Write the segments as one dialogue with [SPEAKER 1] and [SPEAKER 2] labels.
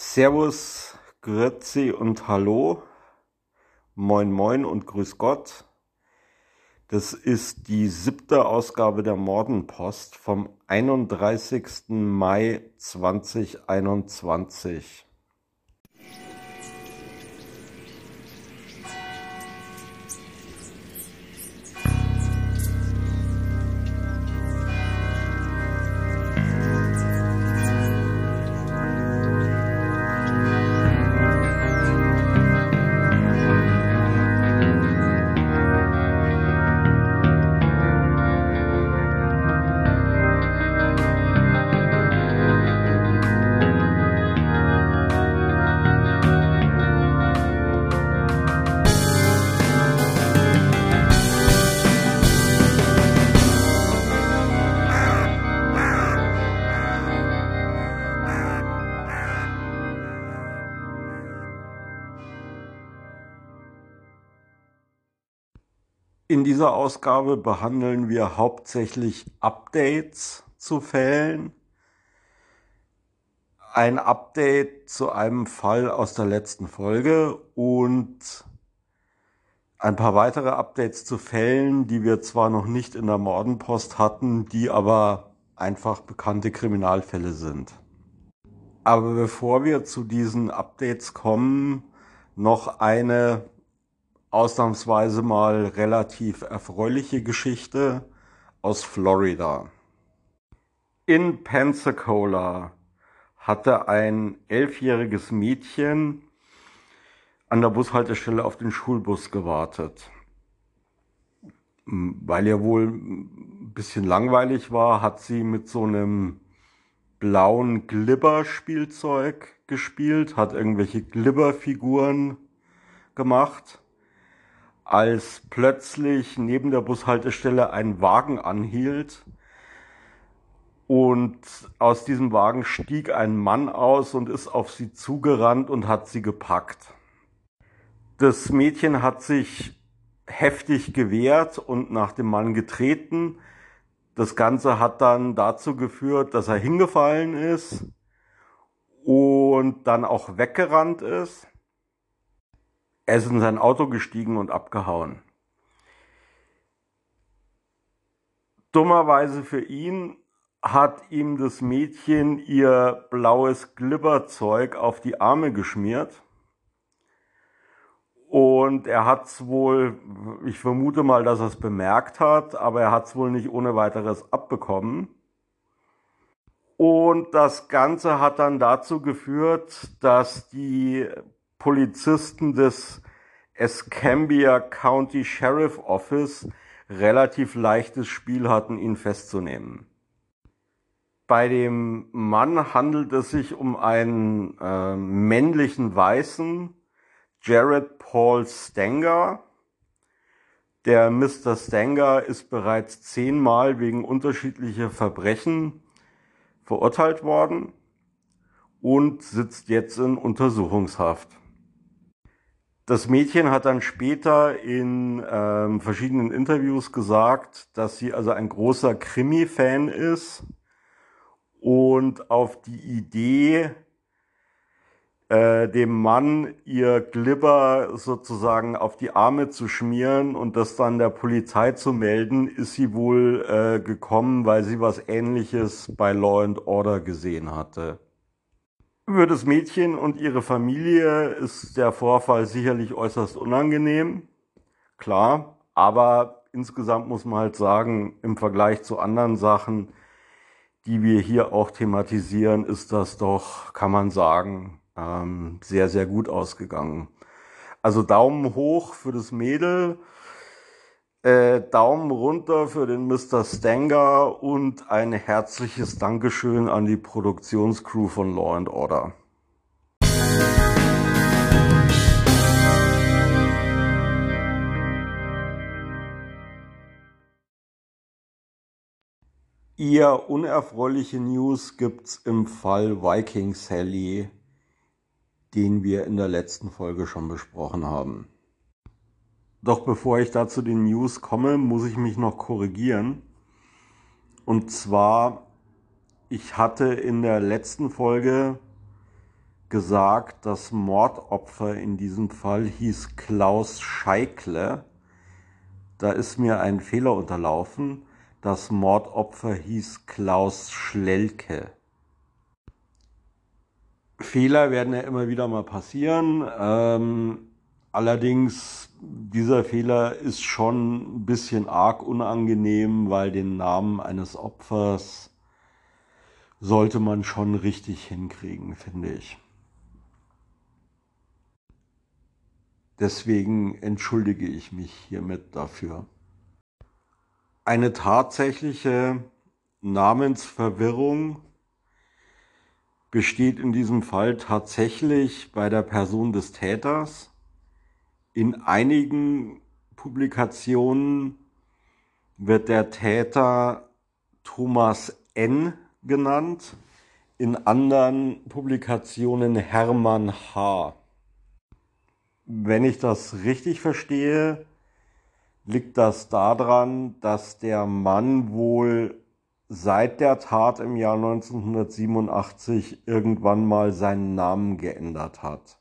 [SPEAKER 1] Servus, Grüezi und Hallo. Moin Moin und Grüß Gott. Das ist die siebte Ausgabe der Mordenpost vom 31. Mai 2021. Ausgabe behandeln wir hauptsächlich Updates zu Fällen. Ein Update zu einem Fall aus der letzten Folge und ein paar weitere Updates zu Fällen, die wir zwar noch nicht in der Mordenpost hatten, die aber einfach bekannte Kriminalfälle sind. Aber bevor wir zu diesen Updates kommen, noch eine ausnahmsweise mal relativ erfreuliche Geschichte aus Florida. In Pensacola hatte ein elfjähriges Mädchen an der Bushaltestelle auf den Schulbus gewartet. Weil ihr wohl ein bisschen langweilig war, hat sie mit so einem blauen Glibber-Spielzeug gespielt, hat irgendwelche Glibber-Figuren gemacht als plötzlich neben der Bushaltestelle ein Wagen anhielt und aus diesem Wagen stieg ein Mann aus und ist auf sie zugerannt und hat sie gepackt. Das Mädchen hat sich heftig gewehrt und nach dem Mann getreten. Das Ganze hat dann dazu geführt, dass er hingefallen ist und dann auch weggerannt ist. Er ist in sein Auto gestiegen und abgehauen. Dummerweise für ihn hat ihm das Mädchen ihr blaues Glibberzeug auf die Arme geschmiert. Und er hat es wohl, ich vermute mal, dass er es bemerkt hat, aber er hat es wohl nicht ohne weiteres abbekommen. Und das Ganze hat dann dazu geführt, dass die Polizisten des Escambia County Sheriff Office relativ leichtes Spiel hatten, ihn festzunehmen. Bei dem Mann handelt es sich um einen äh, männlichen Weißen, Jared Paul Stenger. Der Mr. Stenger ist bereits zehnmal wegen unterschiedlicher Verbrechen verurteilt worden und sitzt jetzt in Untersuchungshaft. Das Mädchen hat dann später in ähm, verschiedenen Interviews gesagt, dass sie also ein großer Krimi-Fan ist und auf die Idee, äh, dem Mann ihr Glibber sozusagen auf die Arme zu schmieren und das dann der Polizei zu melden, ist sie wohl äh, gekommen, weil sie was Ähnliches bei Law and Order gesehen hatte. Für das Mädchen und ihre Familie ist der Vorfall sicherlich äußerst unangenehm, klar, aber insgesamt muss man halt sagen, im Vergleich zu anderen Sachen, die wir hier auch thematisieren, ist das doch, kann man sagen, ähm, sehr, sehr gut ausgegangen. Also Daumen hoch für das Mädel äh, Daumen runter für den Mr. Stanger und ein herzliches Dankeschön an die Produktionscrew von Law and Order. Eher unerfreuliche News gibt's im Fall Viking Sally, den wir in der letzten Folge schon besprochen haben. Doch bevor ich da zu den News komme, muss ich mich noch korrigieren. Und zwar, ich hatte in der letzten Folge gesagt, das Mordopfer in diesem Fall hieß Klaus Scheikle. Da ist mir ein Fehler unterlaufen. Das Mordopfer hieß Klaus Schlelke. Fehler werden ja immer wieder mal passieren. Ähm, allerdings, dieser Fehler ist schon ein bisschen arg unangenehm, weil den Namen eines Opfers sollte man schon richtig hinkriegen, finde ich. Deswegen entschuldige ich mich hiermit dafür. Eine tatsächliche Namensverwirrung besteht in diesem Fall tatsächlich bei der Person des Täters. In einigen Publikationen wird der Täter Thomas N genannt, in anderen Publikationen Hermann H. Wenn ich das richtig verstehe, liegt das daran, dass der Mann wohl seit der Tat im Jahr 1987 irgendwann mal seinen Namen geändert hat.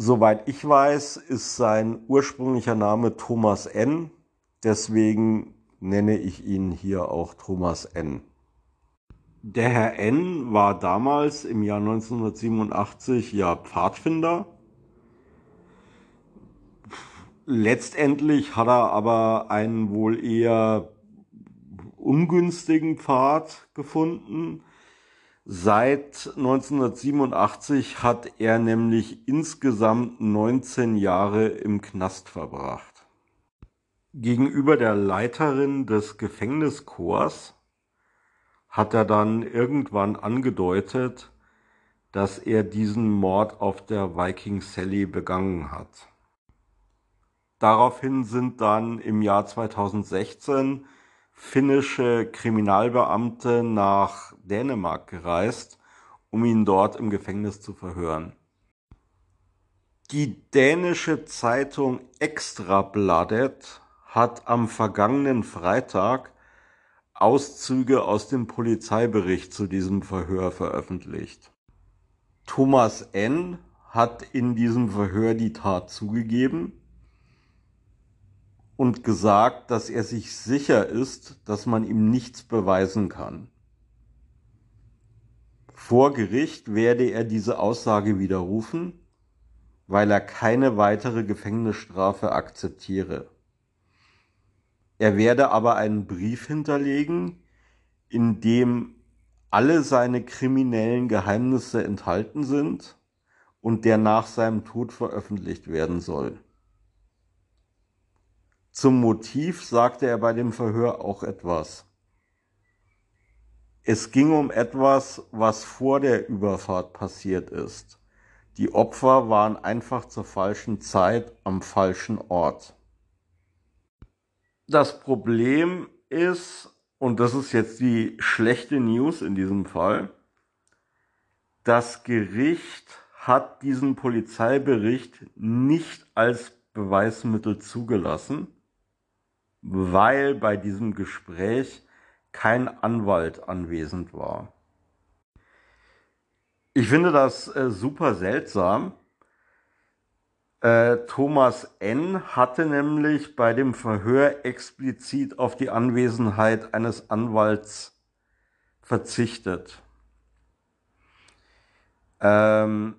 [SPEAKER 1] Soweit ich weiß, ist sein ursprünglicher Name Thomas N. Deswegen nenne ich ihn hier auch Thomas N. Der Herr N war damals im Jahr 1987 ja Pfadfinder Letztendlich hat er aber einen wohl eher ungünstigen Pfad gefunden. Seit 1987 hat er nämlich insgesamt 19 Jahre im Knast verbracht. Gegenüber der Leiterin des Gefängnischors hat er dann irgendwann angedeutet, dass er diesen Mord auf der Viking Sally begangen hat. Daraufhin sind dann im Jahr 2016 finnische Kriminalbeamte nach Dänemark gereist, um ihn dort im Gefängnis zu verhören. Die dänische Zeitung Extrabladet hat am vergangenen Freitag Auszüge aus dem Polizeibericht zu diesem Verhör veröffentlicht. Thomas N. hat in diesem Verhör die Tat zugegeben und gesagt, dass er sich sicher ist, dass man ihm nichts beweisen kann. Vor Gericht werde er diese Aussage widerrufen, weil er keine weitere Gefängnisstrafe akzeptiere. Er werde aber einen Brief hinterlegen, in dem alle seine kriminellen Geheimnisse enthalten sind und der nach seinem Tod veröffentlicht werden soll. Zum Motiv sagte er bei dem Verhör auch etwas. Es ging um etwas, was vor der Überfahrt passiert ist. Die Opfer waren einfach zur falschen Zeit am falschen Ort. Das Problem ist, und das ist jetzt die schlechte News in diesem Fall, das Gericht hat diesen Polizeibericht nicht als Beweismittel zugelassen weil bei diesem Gespräch kein Anwalt anwesend war. Ich finde das äh, super seltsam. Äh, Thomas N. hatte nämlich bei dem Verhör explizit auf die Anwesenheit eines Anwalts verzichtet. Ähm,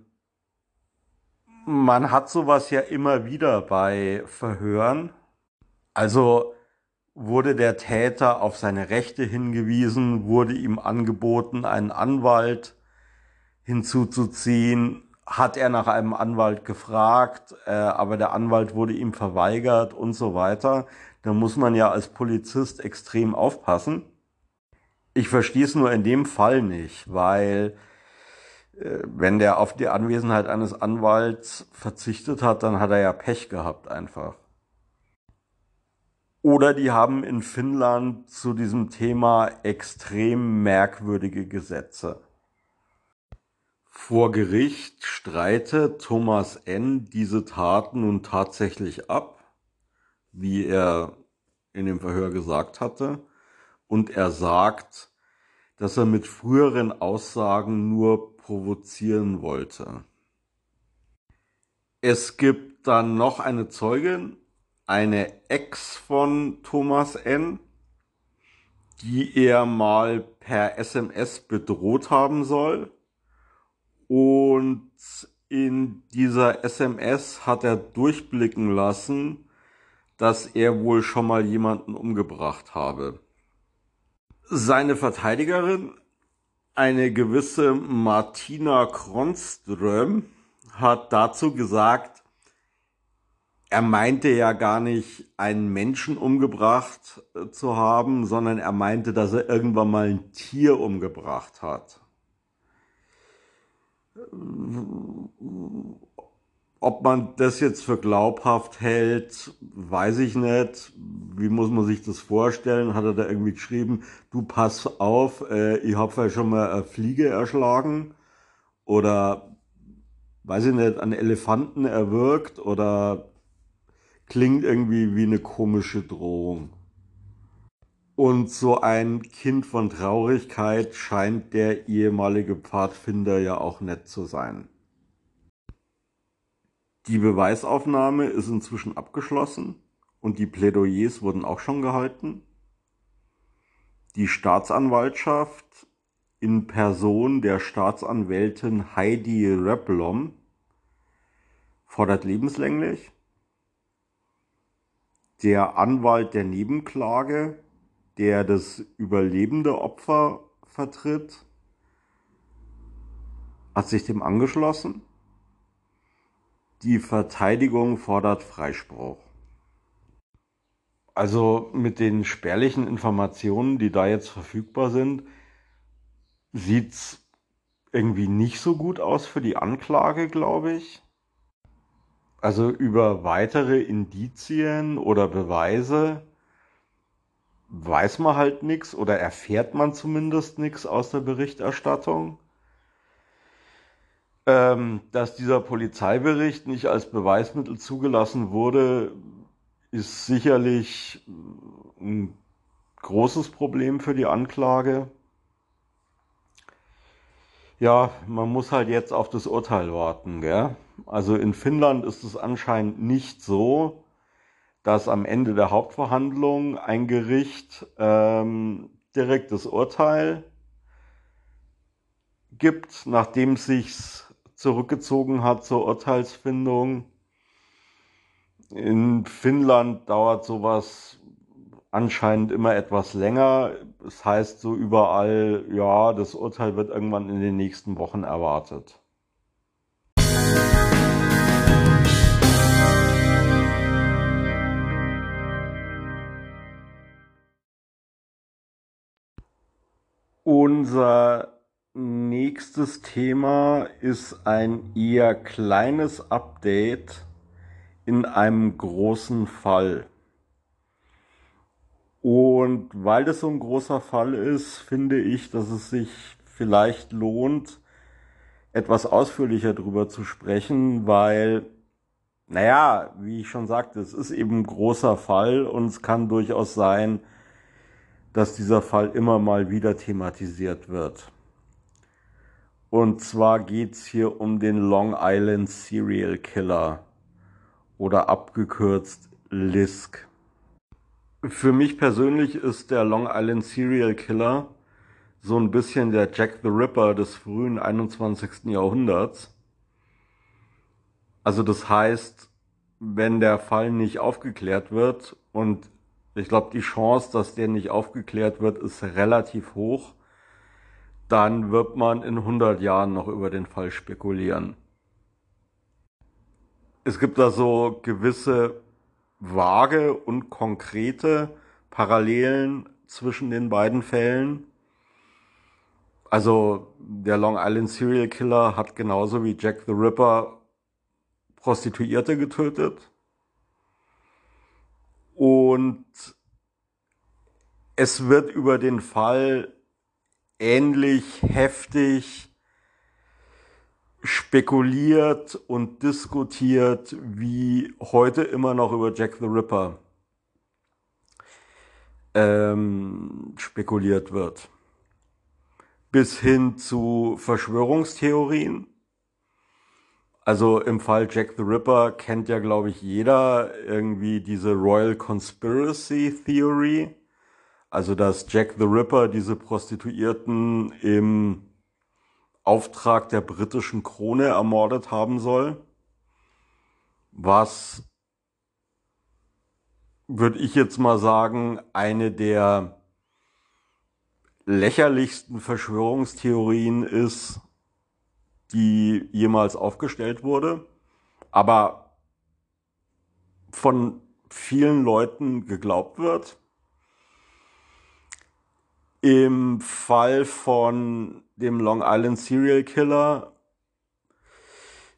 [SPEAKER 1] man hat sowas ja immer wieder bei Verhören. Also wurde der Täter auf seine Rechte hingewiesen, wurde ihm angeboten, einen Anwalt hinzuzuziehen, hat er nach einem Anwalt gefragt, äh, aber der Anwalt wurde ihm verweigert und so weiter. Da muss man ja als Polizist extrem aufpassen. Ich verstehe es nur in dem Fall nicht, weil äh, wenn der auf die Anwesenheit eines Anwalts verzichtet hat, dann hat er ja Pech gehabt einfach. Oder die haben in Finnland zu diesem Thema extrem merkwürdige Gesetze. Vor Gericht streitet Thomas N. diese Taten nun tatsächlich ab, wie er in dem Verhör gesagt hatte, und er sagt, dass er mit früheren Aussagen nur provozieren wollte. Es gibt dann noch eine Zeugin, eine Ex von Thomas N., die er mal per SMS bedroht haben soll. Und in dieser SMS hat er durchblicken lassen, dass er wohl schon mal jemanden umgebracht habe. Seine Verteidigerin, eine gewisse Martina Kronström, hat dazu gesagt, er meinte ja gar nicht, einen Menschen umgebracht äh, zu haben, sondern er meinte, dass er irgendwann mal ein Tier umgebracht hat. Ob man das jetzt für glaubhaft hält, weiß ich nicht. Wie muss man sich das vorstellen? Hat er da irgendwie geschrieben, du pass auf, äh, ich habe ja schon mal eine Fliege erschlagen oder weiß ich nicht, einen Elefanten erwürgt oder klingt irgendwie wie eine komische Drohung. Und so ein Kind von Traurigkeit scheint der ehemalige Pfadfinder ja auch nett zu sein. Die Beweisaufnahme ist inzwischen abgeschlossen und die Plädoyers wurden auch schon gehalten. Die Staatsanwaltschaft in Person der Staatsanwältin Heidi Reblom fordert lebenslänglich der Anwalt der Nebenklage, der das überlebende Opfer vertritt, hat sich dem angeschlossen. Die Verteidigung fordert Freispruch. Also mit den spärlichen Informationen, die da jetzt verfügbar sind, sieht's irgendwie nicht so gut aus für die Anklage, glaube ich. Also über weitere Indizien oder Beweise weiß man halt nichts oder erfährt man zumindest nichts aus der Berichterstattung. Ähm, dass dieser Polizeibericht nicht als Beweismittel zugelassen wurde, ist sicherlich ein großes Problem für die Anklage. Ja, man muss halt jetzt auf das Urteil warten. Gell? Also in Finnland ist es anscheinend nicht so, dass am Ende der Hauptverhandlung ein Gericht ähm, direkt das Urteil gibt, nachdem sich zurückgezogen hat zur Urteilsfindung. In Finnland dauert sowas anscheinend immer etwas länger. Das heißt so überall, ja, das Urteil wird irgendwann in den nächsten Wochen erwartet. Unser nächstes Thema ist ein eher kleines Update in einem großen Fall. Und weil das so ein großer Fall ist, finde ich, dass es sich vielleicht lohnt, etwas ausführlicher darüber zu sprechen, weil, naja, wie ich schon sagte, es ist eben ein großer Fall und es kann durchaus sein, dass dieser Fall immer mal wieder thematisiert wird. Und zwar geht's hier um den Long Island Serial Killer oder abgekürzt LISK. Für mich persönlich ist der Long Island Serial Killer so ein bisschen der Jack the Ripper des frühen 21. Jahrhunderts. Also das heißt, wenn der Fall nicht aufgeklärt wird und ich glaube, die Chance, dass der nicht aufgeklärt wird, ist relativ hoch, dann wird man in 100 Jahren noch über den Fall spekulieren. Es gibt da so gewisse vage und konkrete Parallelen zwischen den beiden Fällen. Also der Long Island Serial Killer hat genauso wie Jack the Ripper Prostituierte getötet. Und es wird über den Fall ähnlich heftig spekuliert und diskutiert, wie heute immer noch über Jack the Ripper ähm, spekuliert wird. bis hin zu Verschwörungstheorien. Also im Fall Jack the Ripper kennt ja, glaube ich, jeder irgendwie diese Royal Conspiracy Theory. Also dass Jack the Ripper diese Prostituierten im Auftrag der britischen Krone ermordet haben soll. Was würde ich jetzt mal sagen, eine der lächerlichsten Verschwörungstheorien ist, die jemals aufgestellt wurde, aber von vielen Leuten geglaubt wird. Im Fall von dem Long Island Serial Killer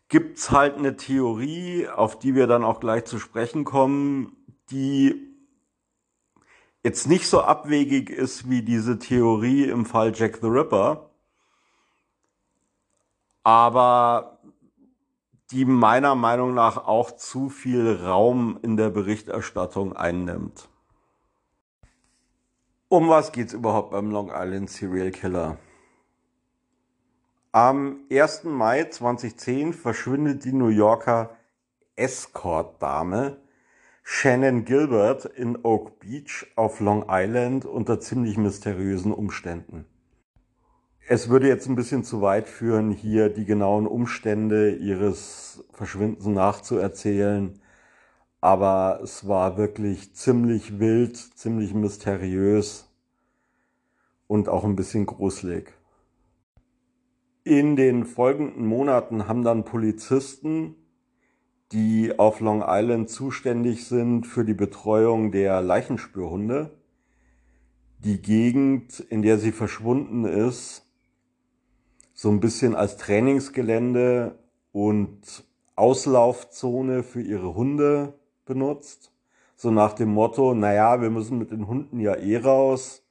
[SPEAKER 1] gibt's halt eine Theorie, auf die wir dann auch gleich zu sprechen kommen, die jetzt nicht so abwegig ist wie diese Theorie im Fall Jack the Ripper, aber die meiner Meinung nach auch zu viel Raum in der Berichterstattung einnimmt. Um was geht's überhaupt beim Long Island Serial Killer? Am 1. Mai 2010 verschwindet die New Yorker Escort-Dame Shannon Gilbert in Oak Beach auf Long Island unter ziemlich mysteriösen Umständen. Es würde jetzt ein bisschen zu weit führen, hier die genauen Umstände ihres Verschwindens nachzuerzählen, aber es war wirklich ziemlich wild, ziemlich mysteriös und auch ein bisschen gruselig. In den folgenden Monaten haben dann Polizisten die auf Long Island zuständig sind für die Betreuung der Leichenspürhunde. Die Gegend, in der sie verschwunden ist, so ein bisschen als Trainingsgelände und Auslaufzone für ihre Hunde benutzt. So nach dem Motto, naja, wir müssen mit den Hunden ja eh raus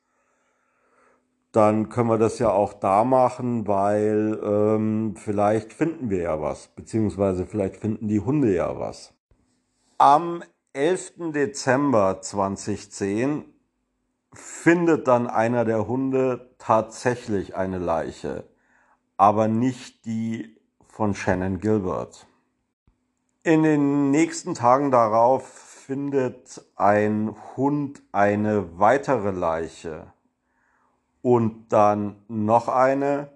[SPEAKER 1] dann können wir das ja auch da machen, weil ähm, vielleicht finden wir ja was, beziehungsweise vielleicht finden die Hunde ja was. Am 11. Dezember 2010 findet dann einer der Hunde tatsächlich eine Leiche, aber nicht die von Shannon Gilbert. In den nächsten Tagen darauf findet ein Hund eine weitere Leiche und dann noch eine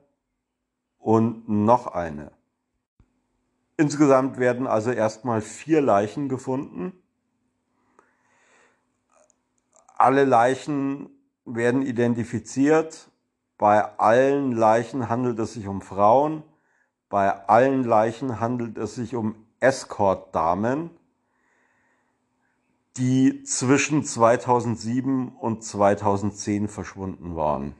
[SPEAKER 1] und noch eine. Insgesamt werden also erstmal vier Leichen gefunden. Alle Leichen werden identifiziert. Bei allen Leichen handelt es sich um Frauen. Bei allen Leichen handelt es sich um Escort-Damen die zwischen 2007 und 2010 verschwunden waren.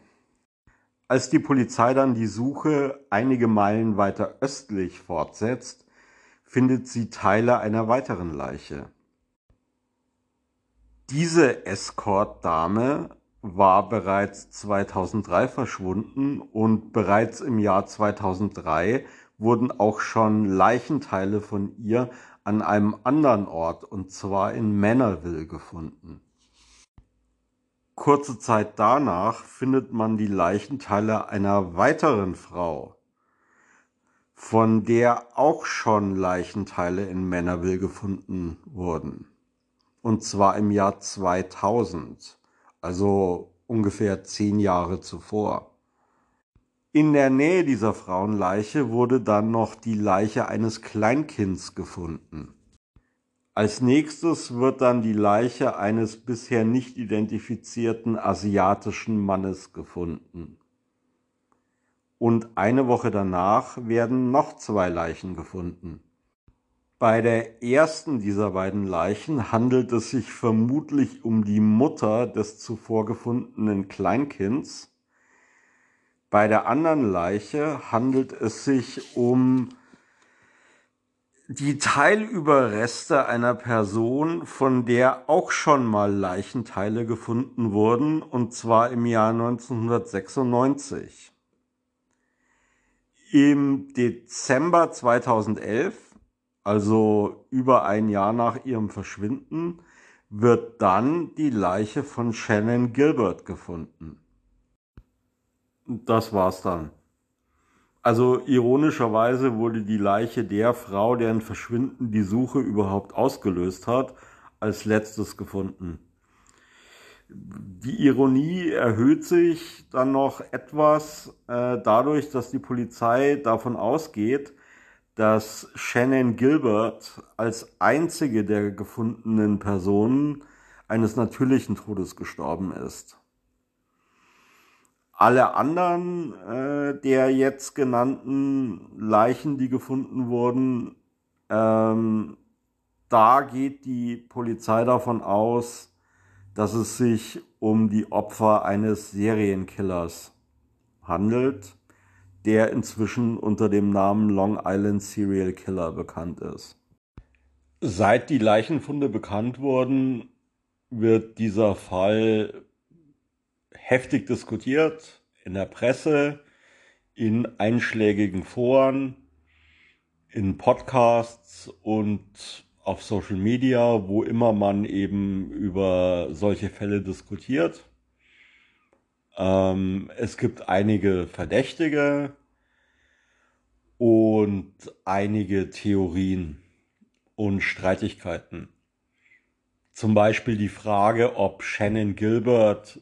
[SPEAKER 1] Als die Polizei dann die Suche einige Meilen weiter östlich fortsetzt, findet sie Teile einer weiteren Leiche. Diese Escort-Dame war bereits 2003 verschwunden und bereits im Jahr 2003 wurden auch schon Leichenteile von ihr an einem anderen Ort, und zwar in Manorville, gefunden. Kurze Zeit danach findet man die Leichenteile einer weiteren Frau, von der auch schon Leichenteile in Manorville gefunden wurden. Und zwar im Jahr 2000, also ungefähr zehn Jahre zuvor. In der Nähe dieser Frauenleiche wurde dann noch die Leiche eines Kleinkinds gefunden. Als nächstes wird dann die Leiche eines bisher nicht identifizierten asiatischen Mannes gefunden. Und eine Woche danach werden noch zwei Leichen gefunden. Bei der ersten dieser beiden Leichen handelt es sich vermutlich um die Mutter des zuvor gefundenen Kleinkinds, bei der anderen Leiche handelt es sich um die Teilüberreste einer Person, von der auch schon mal Leichenteile gefunden wurden, und zwar im Jahr 1996. Im Dezember 2011, also über ein Jahr nach ihrem Verschwinden, wird dann die Leiche von Shannon Gilbert gefunden. Das war's dann. Also ironischerweise wurde die Leiche der Frau, deren Verschwinden die Suche überhaupt ausgelöst hat, als letztes gefunden. Die Ironie erhöht sich dann noch etwas äh, dadurch, dass die Polizei davon ausgeht, dass Shannon Gilbert als einzige der gefundenen Personen eines natürlichen Todes gestorben ist. Alle anderen äh, der jetzt genannten Leichen, die gefunden wurden, ähm, da geht die Polizei davon aus, dass es sich um die Opfer eines Serienkillers handelt, der inzwischen unter dem Namen Long Island Serial Killer bekannt ist. Seit die Leichenfunde bekannt wurden, wird dieser Fall heftig diskutiert in der Presse, in einschlägigen Foren, in Podcasts und auf Social Media, wo immer man eben über solche Fälle diskutiert. Ähm, es gibt einige Verdächtige und einige Theorien und Streitigkeiten. Zum Beispiel die Frage, ob Shannon Gilbert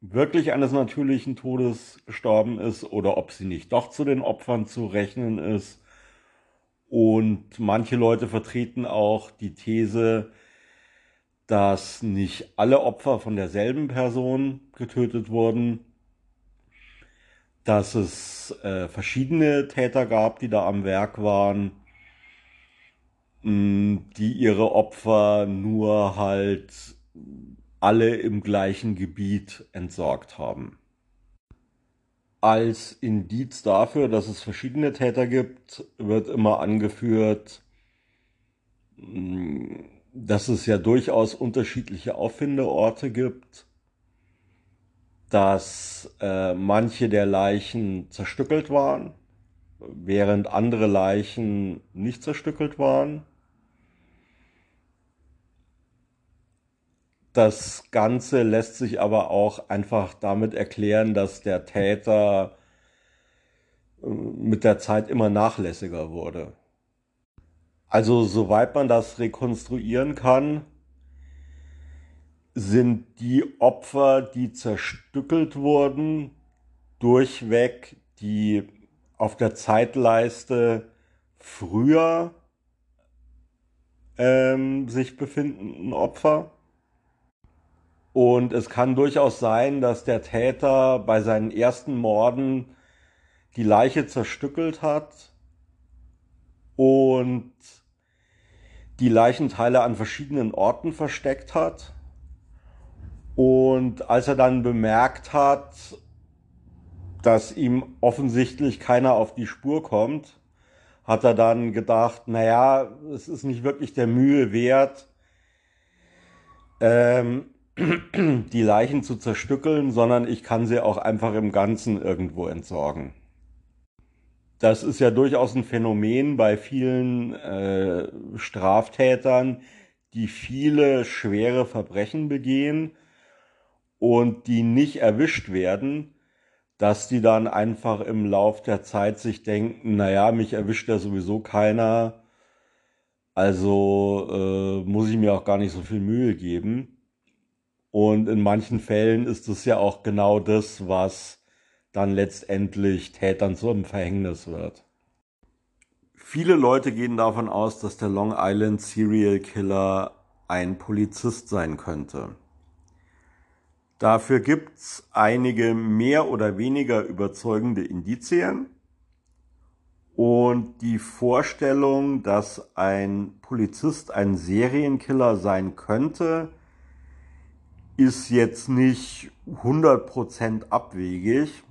[SPEAKER 1] wirklich eines natürlichen Todes gestorben ist oder ob sie nicht doch zu den Opfern zu rechnen ist. Und manche Leute vertreten auch die These, dass nicht alle Opfer von derselben Person getötet wurden, dass es äh, verschiedene Täter gab, die da am Werk waren, mh, die ihre Opfer nur halt alle im gleichen Gebiet entsorgt haben. Als Indiz dafür, dass es verschiedene Täter gibt, wird immer angeführt, mm, dass es ja durchaus unterschiedliche Auffindeorte gibt, dass äh, manche der Leichen zerstückelt waren, während andere Leichen nicht zerstückelt waren Das Ganze lässt sich aber auch einfach damit erklären, dass der Täter äh, mit der Zeit immer nachlässiger wurde. Also soweit man das rekonstruieren kann, sind die Opfer, die zerstückelt wurden, durchweg die auf der Zeitleiste früher ähm, sich befindenden Opfer. Und es kann durchaus sein, dass der Täter bei seinen ersten Morden die Leiche zerstückelt hat und die Leichenteile an verschiedenen Orten versteckt hat. Und als er dann bemerkt hat, dass ihm offensichtlich keiner auf die Spur kommt, hat er dann gedacht, naja, es ist nicht wirklich der Mühe wert, ähm, die Leichen zu zerstückeln, sondern ich kann sie auch einfach im Ganzen irgendwo entsorgen. Das ist ja durchaus ein Phänomen bei vielen äh, Straftätern, die viele schwere Verbrechen begehen und die nicht erwischt werden, dass die dann einfach im Lauf der Zeit sich denken, naja, mich erwischt ja sowieso keiner, also äh, muss ich mir auch gar nicht so viel Mühe geben. Und in manchen Fällen ist es ja auch genau das, was dann letztendlich Tätern zum Verhängnis wird. Viele Leute gehen davon aus, dass der Long Island Serial Killer ein Polizist sein könnte. Dafür gibt's einige mehr oder weniger überzeugende Indizien. Und die Vorstellung, dass ein Polizist ein Serienkiller sein könnte, ist jetzt nicht 100% abwegig.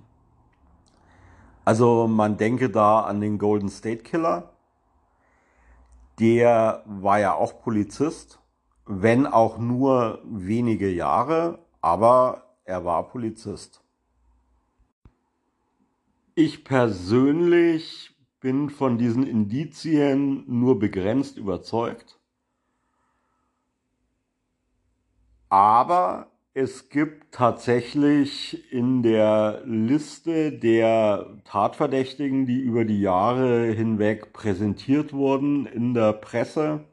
[SPEAKER 1] Also man denke da an den Golden State Killer. Der war ja auch Polizist, wenn auch nur wenige Jahre, aber er war Polizist. Ich persönlich bin von diesen Indizien nur begrenzt überzeugt. Aber Es gibt tatsächlich in der Liste der Tatverdächtigen, die über die Jahre hinweg präsentiert wurden in der Presse,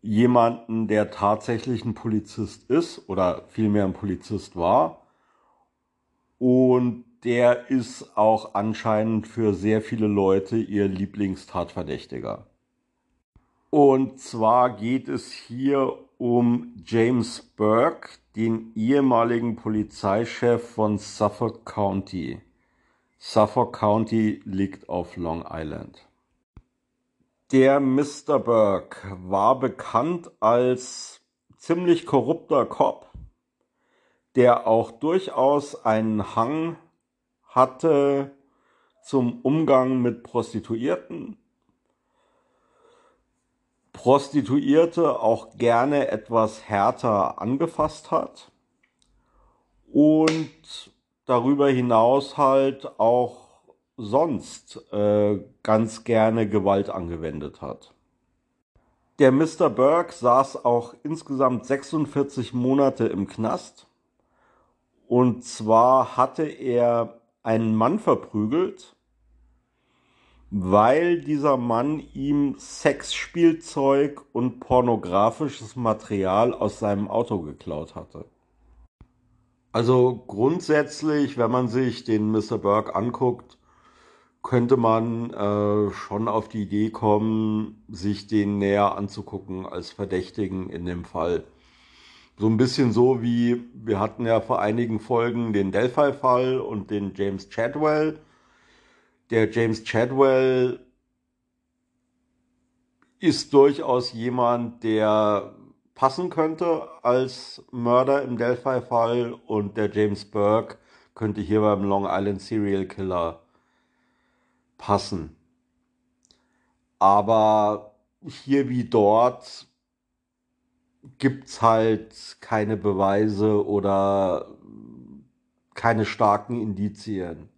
[SPEAKER 1] jemanden, der tatsächlich ein Polizist ist oder vielmehr ein Polizist war. Und der ist auch anscheinend für sehr viele Leute ihr Lieblingstatverdächtiger. Und zwar geht es hier um James Burke, den ehemaligen Polizeichef von Suffolk County. Suffolk County liegt auf Long Island. Der Mr. Burke war bekannt als ziemlich korrupter Cop, der auch durchaus einen Hang hatte zum Umgang mit Prostituierten Prostituierte auch gerne etwas härter angefasst hat und darüber hinaus halt auch sonst äh, ganz gerne Gewalt angewendet hat. Der Mr. Burke saß auch insgesamt 46 Monate im Knast. Und zwar hatte er einen Mann verprügelt, weil dieser Mann ihm Sexspielzeug und pornografisches Material aus seinem Auto geklaut hatte. Also grundsätzlich, wenn man sich den Mr. Burke anguckt, könnte man äh, schon auf die Idee kommen, sich den näher anzugucken als Verdächtigen in dem Fall. So ein bisschen so wie wir hatten ja vor einigen Folgen den Delphi-Fall und den James Chadwell der James Chadwell ist durchaus jemand, der passen könnte als Mörder im Delphi-Fall und der James Burke könnte hier beim Long Island Serial Killer passen. Aber hier wie dort gibt's halt keine Beweise oder keine starken Indizien.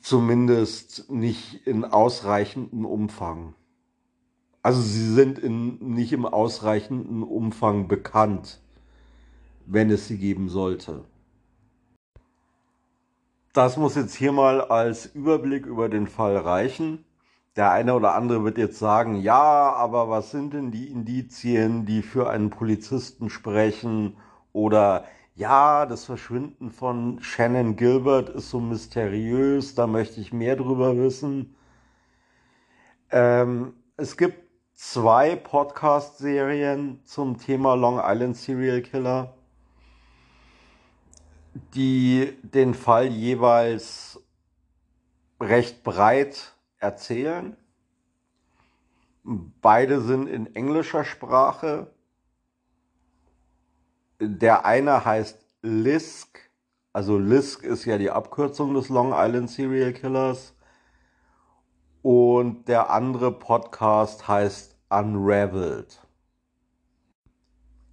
[SPEAKER 1] Zumindest nicht in ausreichendem Umfang. Also sie sind in, nicht im ausreichenden Umfang bekannt, wenn es sie geben sollte. Das muss jetzt hier mal als Überblick über den Fall reichen. Der eine oder andere wird jetzt sagen, ja, aber was sind denn die Indizien, die für einen Polizisten sprechen? Oder ja, das Verschwinden von Shannon Gilbert ist so mysteriös, da möchte ich mehr drüber wissen. Ähm, es gibt zwei Podcast-Serien zum Thema Long Island Serial Killer, die den Fall jeweils recht breit erzählen. Beide sind in englischer Sprache der eine heißt Lisk, also Lisk ist ja die Abkürzung des Long Island Serial Killers. Und der andere Podcast heißt Unraveled.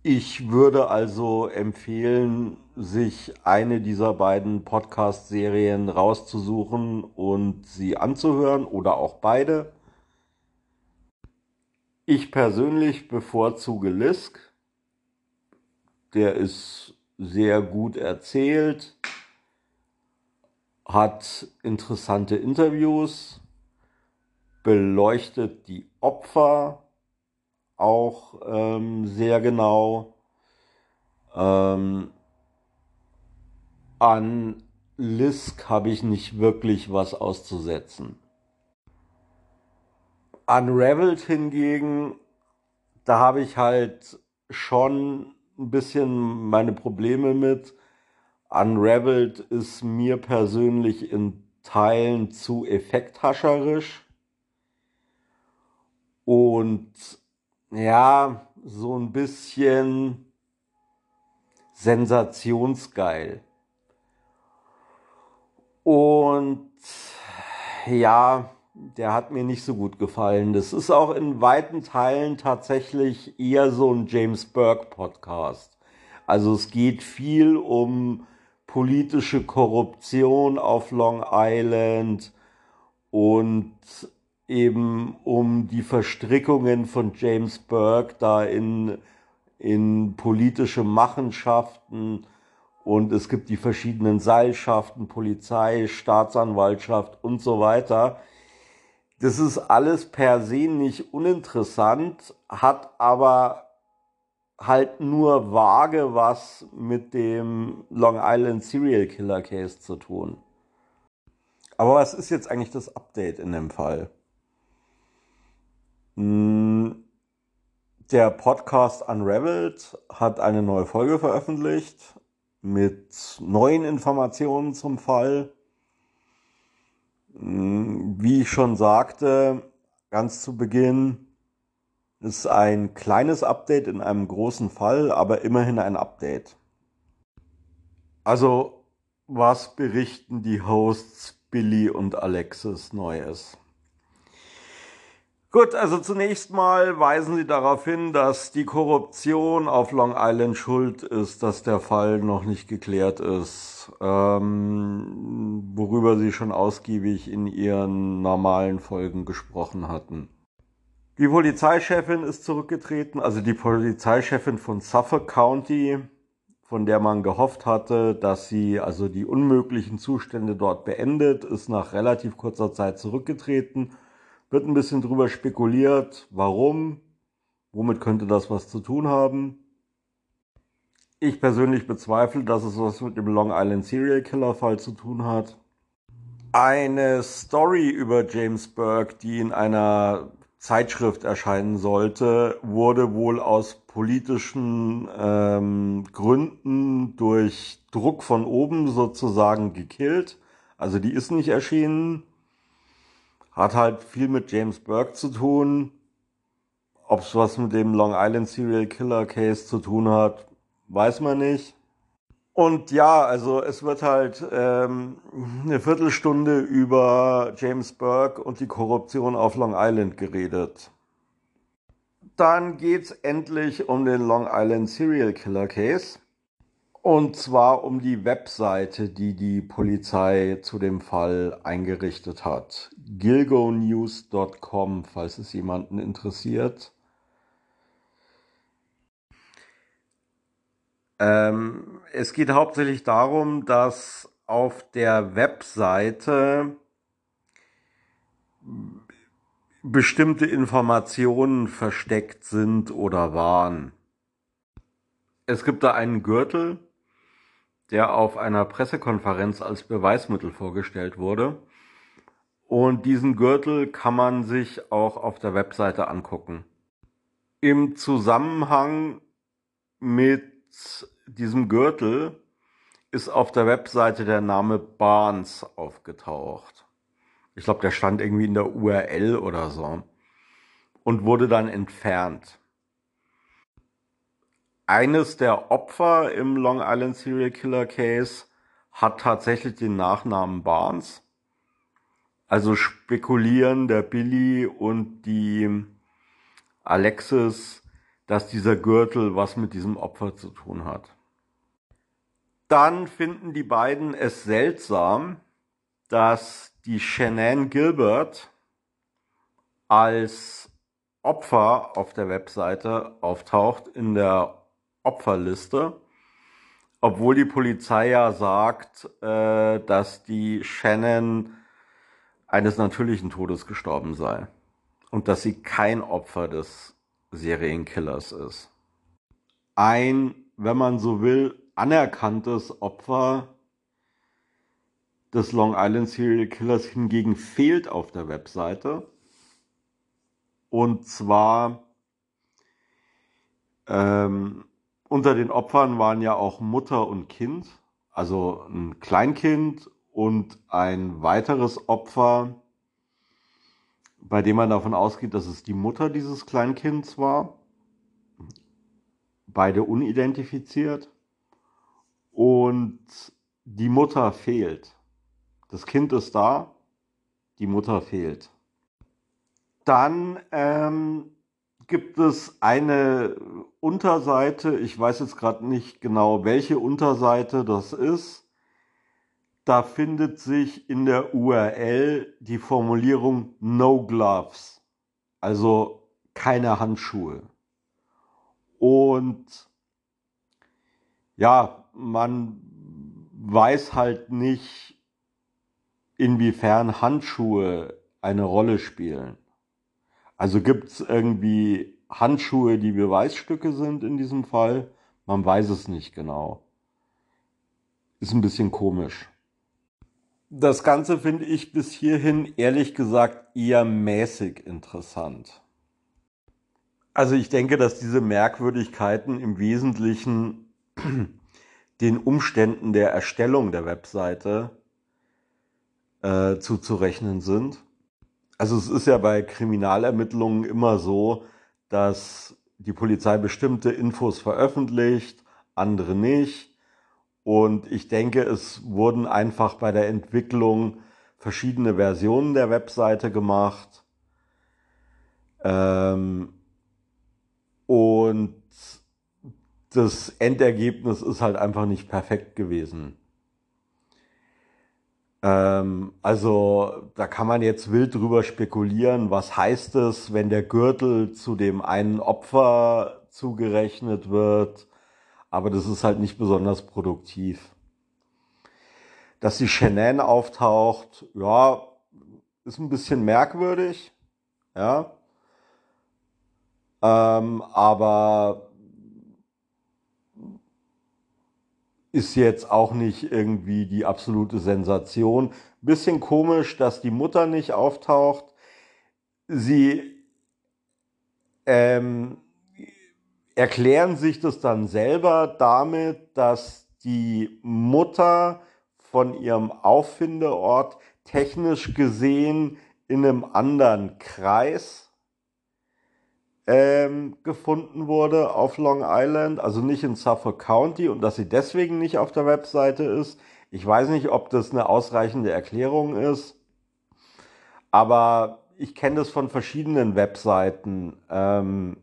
[SPEAKER 1] Ich würde also empfehlen, sich eine dieser beiden Podcast-Serien rauszusuchen und sie anzuhören oder auch beide. Ich persönlich bevorzuge Lisk der ist sehr gut erzählt, hat interessante Interviews, beleuchtet die Opfer auch ähm, sehr genau. Ähm, an Lisk habe ich nicht wirklich was auszusetzen. Unraveled hingegen, da habe ich halt schon ein bisschen meine Probleme mit. Unraveled ist mir persönlich in Teilen zu effekthascherisch. Und ja, so ein bisschen sensationsgeil. Und ja, der hat mir nicht so gut gefallen. Das ist auch in weiten Teilen tatsächlich eher so ein James Burke Podcast. Also es geht viel um politische Korruption auf Long Island und eben um die Verstrickungen von James Burke da in in politische Machenschaften und es gibt die verschiedenen Seilschaften, Polizei, Staatsanwaltschaft und so weiter. Das ist alles per se nicht uninteressant, hat aber halt nur vage was mit dem Long Island Serial Killer Case zu tun. Aber was ist jetzt eigentlich das Update in dem Fall? Hm, der Podcast Unraveled hat eine neue Folge veröffentlicht mit neuen Informationen zum Fall. Hm, wie ich schon sagte, ganz zu Beginn ist ein kleines Update in einem großen Fall, aber immerhin ein Update. Also, was berichten die Hosts Billy und Alexis Neues? Gut, also zunächst mal weisen Sie darauf hin, dass die Korruption auf Long Island schuld ist, dass der Fall noch nicht geklärt ist, ähm, worüber Sie schon ausgiebig in Ihren normalen Folgen gesprochen hatten. Die Polizeichefin ist zurückgetreten, also die Polizeichefin von Suffolk County, von der man gehofft hatte, dass sie also die unmöglichen Zustände dort beendet, ist nach relativ kurzer Zeit zurückgetreten wird ein bisschen drüber spekuliert, warum, womit könnte das was zu tun haben. Ich persönlich bezweifle, dass es was mit dem Long Island Serial Killer Fall zu tun hat. Eine Story über James Burke, die in einer Zeitschrift erscheinen sollte, wurde wohl aus politischen ähm, Gründen durch Druck von oben sozusagen gekillt. Also die ist nicht erschienen. Hat halt viel mit James Burke zu tun. Ob es was mit dem Long Island Serial Killer Case zu tun hat, weiß man nicht. Und ja, also es wird halt ähm, eine Viertelstunde über James Burke und die Korruption auf Long Island geredet. Dann geht's endlich um den Long Island Serial Killer Case. Und zwar um die Webseite, die die Polizei zu dem Fall eingerichtet hat. gilgonews.com, falls es jemanden interessiert. Ähm, es geht hauptsächlich darum, dass auf der Webseite bestimmte Informationen versteckt sind oder waren. Es gibt da einen Gürtel, der auf einer Pressekonferenz als Beweismittel vorgestellt wurde. Und diesen Gürtel kann man sich auch auf der Webseite angucken. Im Zusammenhang mit diesem Gürtel ist auf der Webseite der Name Barnes aufgetaucht. Ich glaube, der stand irgendwie in der URL oder so und wurde dann entfernt eines der Opfer im Long Island Serial Killer Case hat tatsächlich den Nachnamen Barnes. Also spekulieren der Billy und die Alexis, dass dieser Gürtel was mit diesem Opfer zu tun hat. Dann finden die beiden es seltsam, dass die Shanann Gilbert als Opfer auf der Webseite auftaucht in der Opferliste, obwohl die Polizei ja sagt, äh, dass die Shannon eines natürlichen Todes gestorben sei und dass sie kein Opfer des Serienkillers ist. Ein, wenn man so will, anerkanntes Opfer des Long Island Serial Killers hingegen fehlt auf der Webseite. Und zwar ähm, unter den Opfern waren ja auch Mutter und Kind, also ein Kleinkind und ein weiteres Opfer, bei dem man davon ausgeht, dass es die Mutter dieses Kleinkinds war. Beide unidentifiziert. Und die Mutter fehlt. Das Kind ist da, die Mutter fehlt. Dann ähm, gibt es eine Unterseite, ich weiß jetzt gerade nicht genau, welche Unterseite das ist. Da findet sich in der URL die Formulierung No Gloves, also keine Handschuhe. Und ja, man weiß halt nicht, inwiefern Handschuhe eine Rolle spielen. Also gibt es irgendwie Handschuhe, die Beweisstücke sind in diesem Fall? Man weiß es nicht genau. Ist ein bisschen komisch. Das Ganze finde ich bis hierhin ehrlich gesagt eher mäßig interessant. Also ich denke, dass diese Merkwürdigkeiten im Wesentlichen den Umständen der Erstellung der Webseite äh, zuzurechnen sind. Also es ist ja bei Kriminalermittlungen immer so, dass die Polizei bestimmte Infos veröffentlicht, andere nicht. Und ich denke, es wurden einfach bei der Entwicklung verschiedene Versionen der Webseite gemacht. Ähm, und das Endergebnis ist halt einfach nicht perfekt gewesen. Ähm, also da kann man jetzt wild drüber spekulieren, was heißt es, wenn der Gürtel zu dem einen Opfer zugerechnet wird. Aber das ist halt nicht besonders produktiv. Dass die Shannon auftaucht, ja, ist ein bisschen merkwürdig, ja. Ähm, aber ist jetzt auch nicht irgendwie die absolute Sensation. Bisschen komisch, dass die Mutter nicht auftaucht. Sie ähm, erklären sich das dann selber damit, dass die Mutter von ihrem Auffindeort technisch gesehen in einem anderen Kreis ähm, gefunden wurde auf Long Island, also nicht in Suffolk County und dass sie deswegen nicht auf der Webseite ist. Ich weiß nicht, ob das eine ausreichende Erklärung ist, aber ich kenne das von verschiedenen Webseiten, ähm,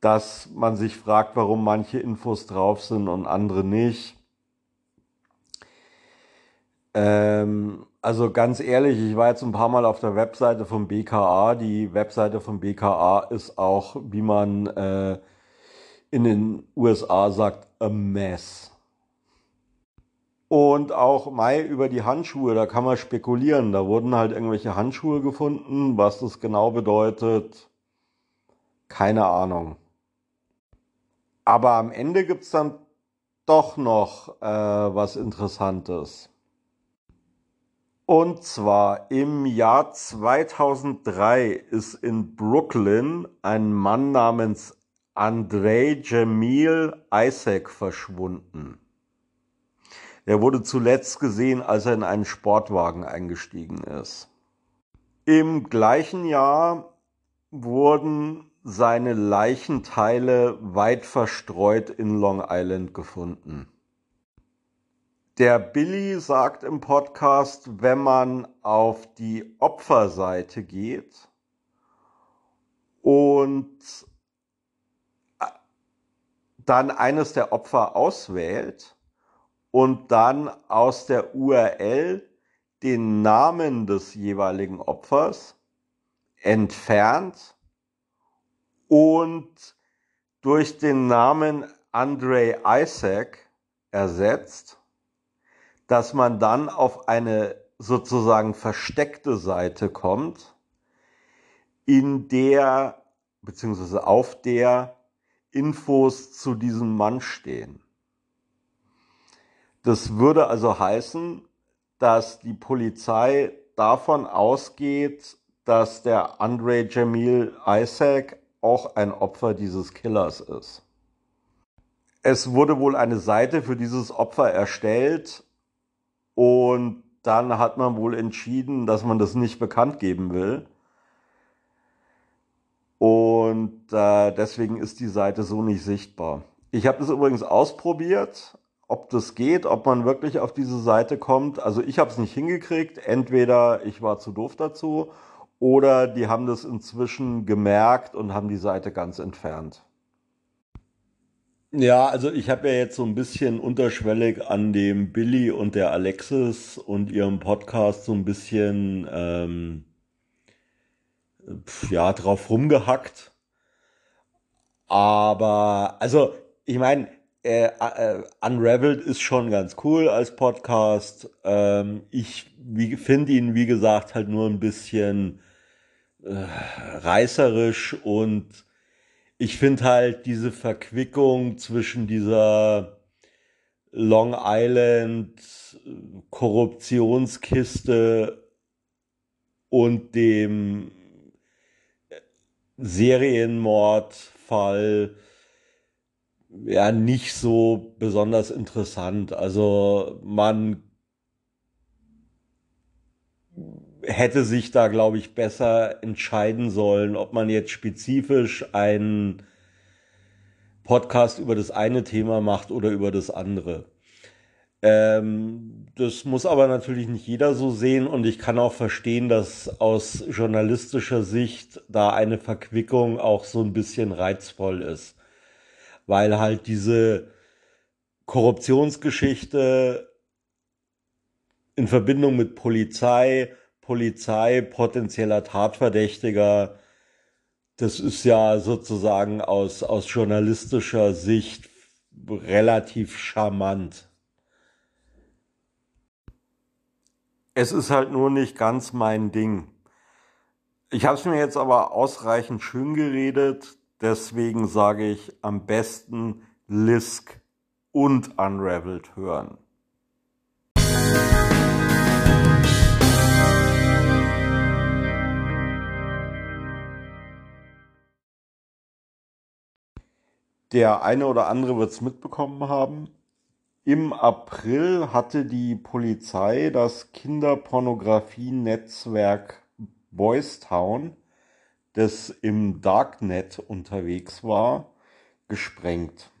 [SPEAKER 1] dass man sich fragt, warum manche Infos drauf sind und andere nicht. Ähm, also ganz ehrlich, ich war jetzt ein paar Mal auf der Webseite vom BKA. Die Webseite vom BKA ist auch, wie man äh, in den USA sagt, a mess. Und auch Mai über die Handschuhe, da kann man spekulieren. Da wurden halt irgendwelche Handschuhe gefunden. Was das genau bedeutet, keine Ahnung. Aber am Ende gibt's dann doch noch äh, was Interessantes. Und zwar im Jahr 2003 ist in Brooklyn ein Mann namens Andrei Jamil Isaac verschwunden. Er wurde zuletzt gesehen, als er in einen Sportwagen eingestiegen ist. Im gleichen Jahr wurden seine Leichenteile weit verstreut in Long Island gefunden. Der Billy sagt im Podcast, wenn man auf die Opferseite geht und äh, dann eines der Opfer auswählt und dann aus der URL den Namen des jeweiligen Opfers entfernt und durch den Namen Andre Isaac ersetzt, dass man dann auf eine sozusagen versteckte Seite kommt, in der beziehungsweise auf der Infos zu diesem Mann stehen. Das würde also heißen, dass die Polizei davon ausgeht, dass der Andre Jamil Isaac auch ein Opfer dieses Killers ist. Es wurde wohl eine Seite für dieses Opfer erstellt, und dann hat man wohl entschieden, dass man das nicht bekannt geben will. Und äh, deswegen ist die Seite so nicht sichtbar. Ich habe das übrigens ausprobiert, ob das geht, ob man wirklich auf diese Seite kommt. Also ich habe es nicht hingekriegt. Entweder ich war zu doof dazu oder die haben das inzwischen gemerkt und haben die Seite ganz entfernt. Ja, also ich habe ja jetzt so ein bisschen unterschwellig an dem Billy und der Alexis und ihrem Podcast so ein bisschen ähm, ja, drauf rumgehackt. Aber, also, ich meine, äh, äh, Unraveled ist schon ganz cool als Podcast. Ähm, ich finde ihn, wie gesagt, halt nur ein bisschen äh, reißerisch und ich finde halt diese Verquickung zwischen dieser Long Island Korruptionskiste und dem Serienmordfall ja nicht so besonders interessant. Also man hätte sich da, glaube ich, besser entscheiden sollen, ob man jetzt spezifisch einen Podcast über das eine Thema macht oder über das andere. Ähm, das muss aber natürlich nicht jeder so sehen und ich kann auch verstehen, dass aus journalistischer Sicht da eine Verquickung auch so ein bisschen reizvoll ist, weil halt diese Korruptionsgeschichte in Verbindung mit Polizei, Polizei, potenzieller Tatverdächtiger, das ist ja sozusagen aus, aus journalistischer Sicht relativ charmant. Es ist halt nur nicht ganz mein Ding. Ich habe es mir jetzt aber ausreichend schön geredet, deswegen sage ich am besten Lisk und Unraveled hören. Der eine oder andere wird es mitbekommen haben. Im April hatte die Polizei das Kinderpornografie-Netzwerk Boystown, das im Darknet unterwegs war, gesprengt.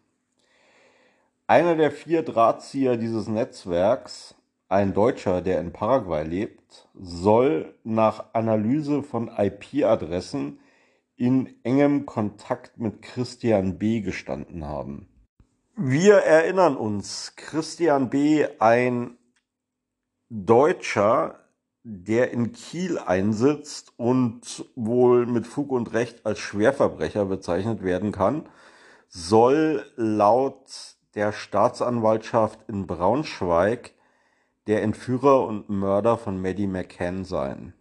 [SPEAKER 1] Einer der vier Drahtzieher dieses Netzwerks, ein Deutscher, der in Paraguay lebt, soll nach Analyse von IP-Adressen in engem Kontakt mit Christian B. gestanden haben. Wir erinnern uns, Christian B., ein Deutscher, der in Kiel einsitzt und wohl mit Fug und Recht als Schwerverbrecher bezeichnet werden kann, soll laut der Staatsanwaltschaft in Braunschweig der Entführer und Mörder von Maddie McCann sein.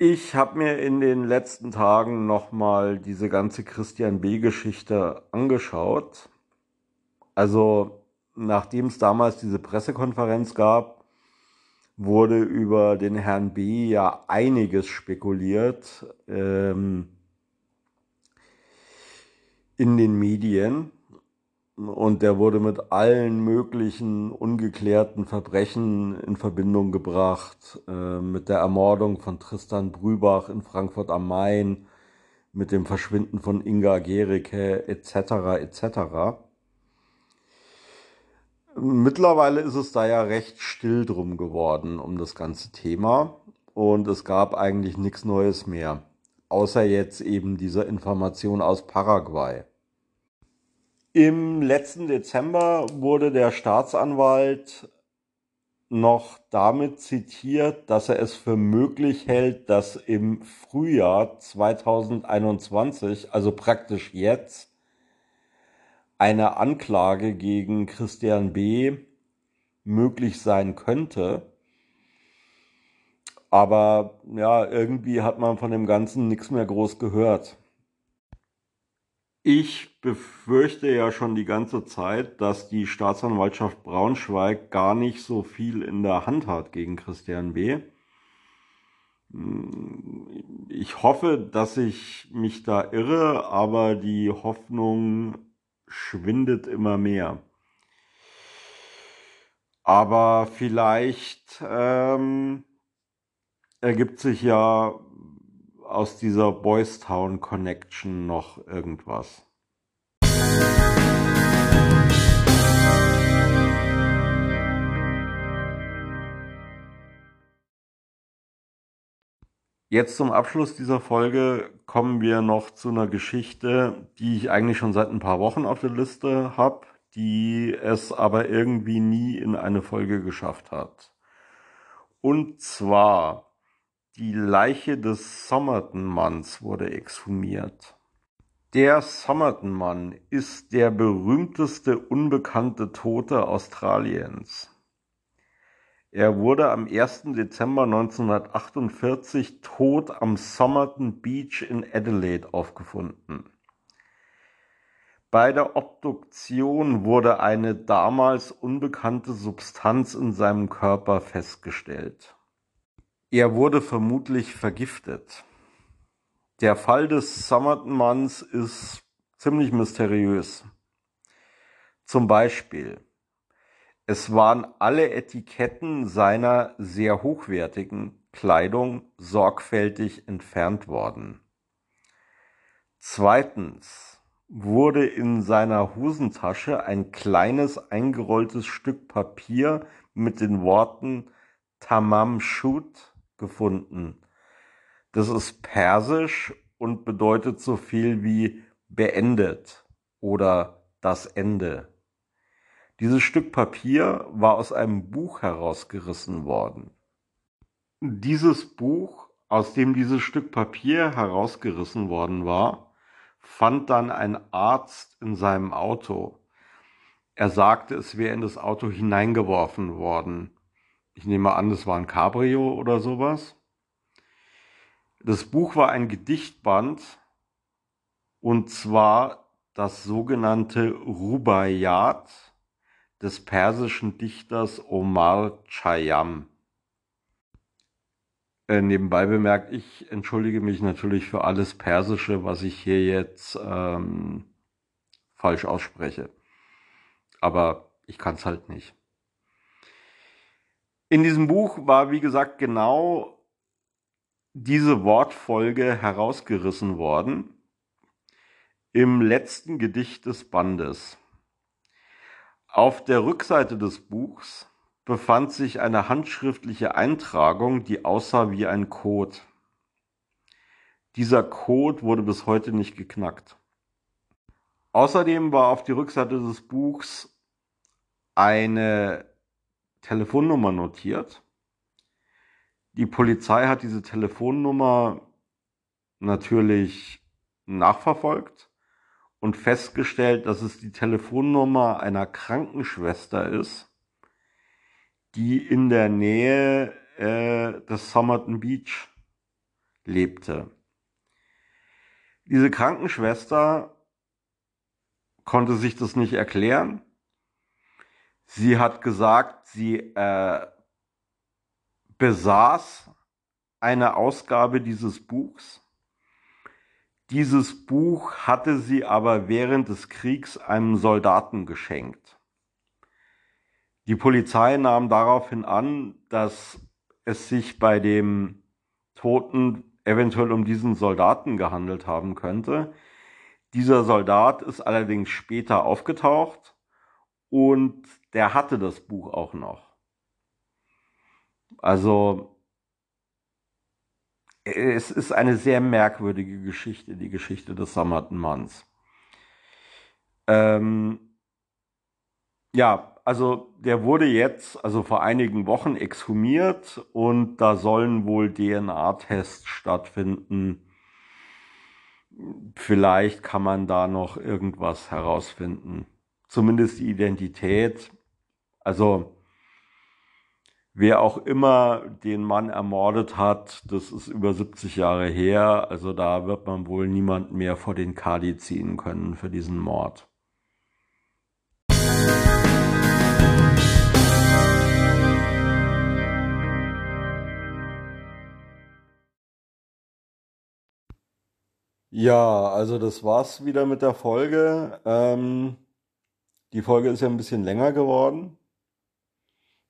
[SPEAKER 1] Ich habe mir in den letzten Tagen nochmal diese ganze Christian B-Geschichte angeschaut. Also nachdem es damals diese Pressekonferenz gab, wurde über den Herrn B ja einiges spekuliert ähm, in den Medien. Und der wurde mit allen möglichen ungeklärten Verbrechen in Verbindung gebracht, äh, mit der Ermordung von Tristan Brübach in Frankfurt am Main, mit dem Verschwinden von Inga Gericke etc. etc. Mittlerweile ist es da ja recht still drum geworden um das ganze Thema und es gab eigentlich nichts Neues mehr, außer jetzt eben dieser Information aus Paraguay. Im letzten Dezember wurde der Staatsanwalt noch damit zitiert, dass er es für möglich hält, dass im Frühjahr 2021, also praktisch jetzt, eine Anklage gegen Christian B. möglich sein könnte. Aber ja, irgendwie hat man von dem Ganzen nichts mehr groß gehört. Ich befürchte ja schon die ganze Zeit, dass die Staatsanwaltschaft Braunschweig gar nicht so viel in der Hand hat gegen Christian B. Ich hoffe, dass ich mich da irre, aber die Hoffnung schwindet immer mehr. Aber vielleicht ähm, ergibt sich ja aus dieser Boys Town Connection noch irgendwas? Jetzt zum Abschluss dieser Folge kommen wir noch zu einer Geschichte, die ich eigentlich schon seit ein paar Wochen auf der Liste habe, die es aber irgendwie nie in eine Folge geschafft hat. Und zwar die Leiche des Somerton-Manns wurde exhumiert. Der Somerton-Mann ist der berühmteste unbekannte Tote Australiens. Er wurde am 1. Dezember 1948 tot am Somerton Beach in Adelaide aufgefunden. Bei der Obduktion wurde eine damals unbekannte Substanz in seinem Körper festgestellt. Er wurde vermutlich vergiftet. Der Fall des Somerton-Manns ist ziemlich mysteriös. Zum Beispiel, es waren alle Etiketten seiner sehr hochwertigen Kleidung sorgfältig entfernt worden. Zweitens wurde in seiner Hosentasche ein kleines eingerolltes Stück Papier mit den Worten Tamam Shud gefunden das ist persisch und bedeutet so viel wie beendet oder das Ende. Dieses Stück Papier war aus einem Buch herausgerissen worden. Dieses Buch, aus dem dieses Stück Papier herausgerissen worden war, fand dann ein Arzt in seinem Auto. Er sagte, es wäre in das Auto hineingeworfen worden. Ich nehme an, es war ein Cabrio oder sowas. Das Buch war ein Gedichtband und zwar das sogenannte Rubaiyat des persischen Dichters Omar Khayyam. Äh, nebenbei bemerkt, ich entschuldige mich natürlich für alles Persische, was ich hier jetzt ähm, falsch ausspreche. Aber ich kann es halt nicht. In diesem Buch war, wie gesagt, genau diese Wortfolge herausgerissen worden im letzten Gedicht des Bandes. Auf der Rückseite des Buchs befand sich eine handschriftliche Eintragung, die aussah wie ein Code. Dieser Code wurde bis heute nicht geknackt. Außerdem war auf die Rückseite des Buchs eine Telefonnummer notiert die Polizei hat diese Telefonnummer natürlich nachverfolgt und festgestellt, dass es die Telefonnummer einer Krankenschwester ist, die in der Nähe äh, des Somerton Beach lebte. Diese Krankenschwester konnte sich das nicht erklären. Sie hat gesagt, sie äh, besaß eine Ausgabe dieses Buchs. Dieses Buch hatte sie aber während des Kriegs einem Soldaten geschenkt. Die Polizei nahm daraufhin an, dass es sich bei dem Toten eventuell um diesen Soldaten gehandelt haben könnte. Dieser Soldat ist allerdings später aufgetaucht und der hatte das Buch auch noch. Also es ist eine sehr merkwürdige Geschichte, die Geschichte des Somerton Manns. Ähm, ja, also der wurde jetzt, also vor einigen Wochen exhumiert und da sollen wohl DNA-Tests stattfinden. Vielleicht kann man da noch irgendwas herausfinden. Zumindest die Identität. Also Wer auch immer den Mann ermordet hat, das ist über 70 Jahre her. Also da wird man wohl niemand mehr vor den Kadi ziehen können für diesen Mord. Ja, also das war's wieder mit der Folge. Ähm, die Folge ist ja ein bisschen länger geworden.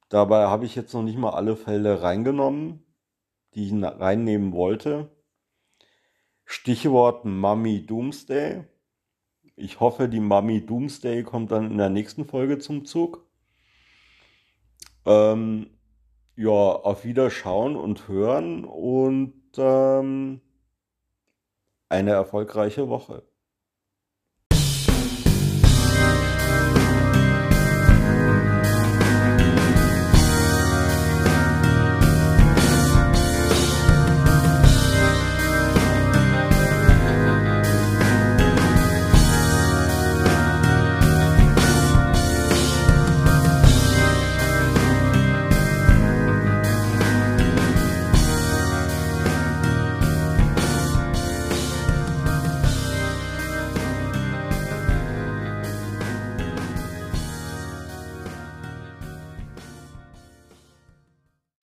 [SPEAKER 1] Dabei habe ich jetzt noch nicht mal alle Fälle reingenommen, die ich reinnehmen wollte. Stichwort Mummy Doomsday. Ich hoffe, die Mummy Doomsday kommt dann in der nächsten Folge zum Zug. Ähm, ja, auf Wiederschauen und hören und ähm, eine erfolgreiche Woche.